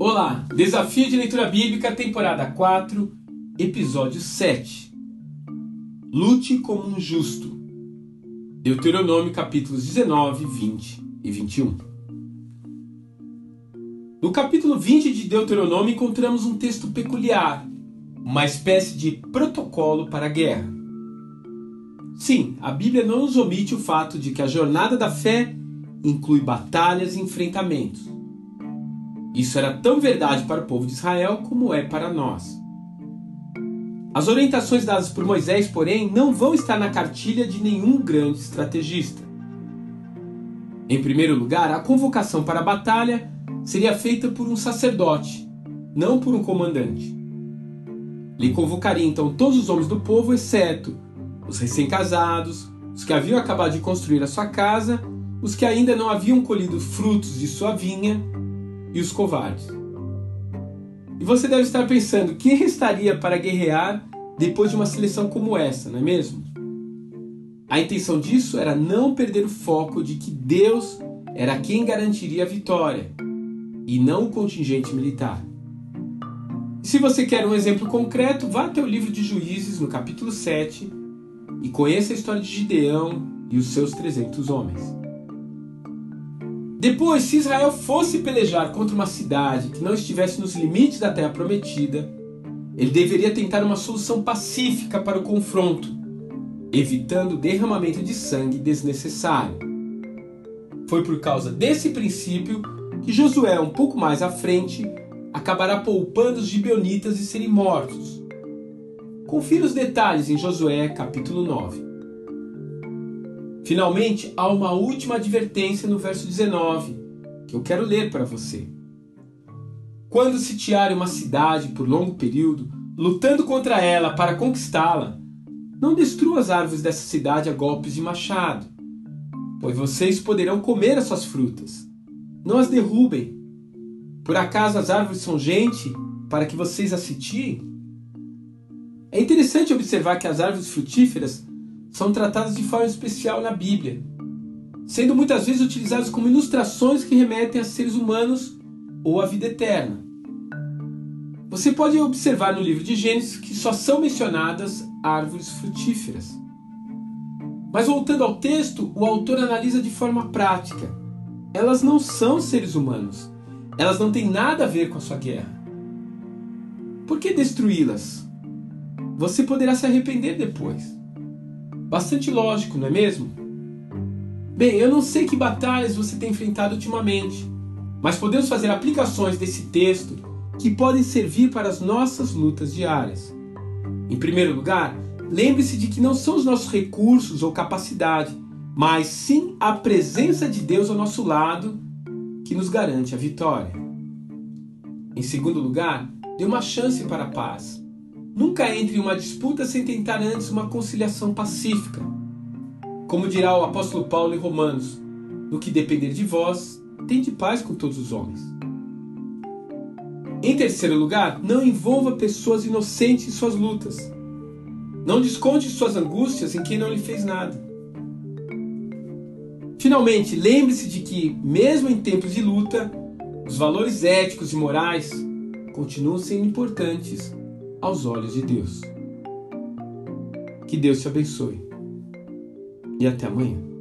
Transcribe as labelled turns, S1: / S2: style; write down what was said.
S1: Olá, Desafio de Leitura Bíblica, temporada 4, episódio 7. Lute como um justo. Deuteronômio capítulos 19, 20 e 21. No capítulo 20 de Deuteronômio encontramos um texto peculiar, uma espécie de protocolo para a guerra. Sim, a Bíblia não nos omite o fato de que a jornada da fé inclui batalhas e enfrentamentos. Isso era tão verdade para o povo de Israel como é para nós. As orientações dadas por Moisés, porém, não vão estar na cartilha de nenhum grande estrategista. Em primeiro lugar, a convocação para a batalha seria feita por um sacerdote, não por um comandante. Lhe convocaria então todos os homens do povo, exceto os recém-casados, os que haviam acabado de construir a sua casa, os que ainda não haviam colhido frutos de sua vinha e os covardes. E você deve estar pensando: quem restaria para guerrear depois de uma seleção como essa, não é mesmo? A intenção disso era não perder o foco de que Deus era quem garantiria a vitória e não o contingente militar. Se você quer um exemplo concreto, vá até o livro de Juízes, no capítulo 7, e conheça a história de Gideão e os seus 300 homens. Depois, se Israel fosse pelejar contra uma cidade que não estivesse nos limites da terra prometida, ele deveria tentar uma solução pacífica para o confronto, evitando derramamento de sangue desnecessário. Foi por causa desse princípio que Josué, um pouco mais à frente, acabará poupando os gibeonitas de serem mortos. Confira os detalhes em Josué capítulo 9. Finalmente, há uma última advertência no verso 19, que eu quero ler para você. Quando sitiar uma cidade por longo período, lutando contra ela para conquistá-la, não destrua as árvores dessa cidade a golpes de machado, pois vocês poderão comer as suas frutas. Não as derrubem. Por acaso as árvores são gente para que vocês as sitiem? É interessante observar que as árvores frutíferas são tratadas de forma especial na Bíblia, sendo muitas vezes utilizadas como ilustrações que remetem a seres humanos ou à vida eterna. Você pode observar no livro de Gênesis que só são mencionadas árvores frutíferas. Mas voltando ao texto, o autor analisa de forma prática. Elas não são seres humanos. Elas não têm nada a ver com a sua guerra. Por que destruí-las? Você poderá se arrepender depois. Bastante lógico, não é mesmo? Bem, eu não sei que batalhas você tem enfrentado ultimamente, mas podemos fazer aplicações desse texto que podem servir para as nossas lutas diárias. Em primeiro lugar, lembre-se de que não são os nossos recursos ou capacidade, mas sim a presença de Deus ao nosso lado que nos garante a vitória. Em segundo lugar, dê uma chance para a paz. Nunca entre em uma disputa sem tentar antes uma conciliação pacífica. Como dirá o apóstolo Paulo em Romanos: No que depender de vós, tende paz com todos os homens. Em terceiro lugar, não envolva pessoas inocentes em suas lutas. Não desconte suas angústias em quem não lhe fez nada. Finalmente, lembre-se de que, mesmo em tempos de luta, os valores éticos e morais continuam sendo importantes aos olhos de Deus. Que Deus te abençoe e até amanhã.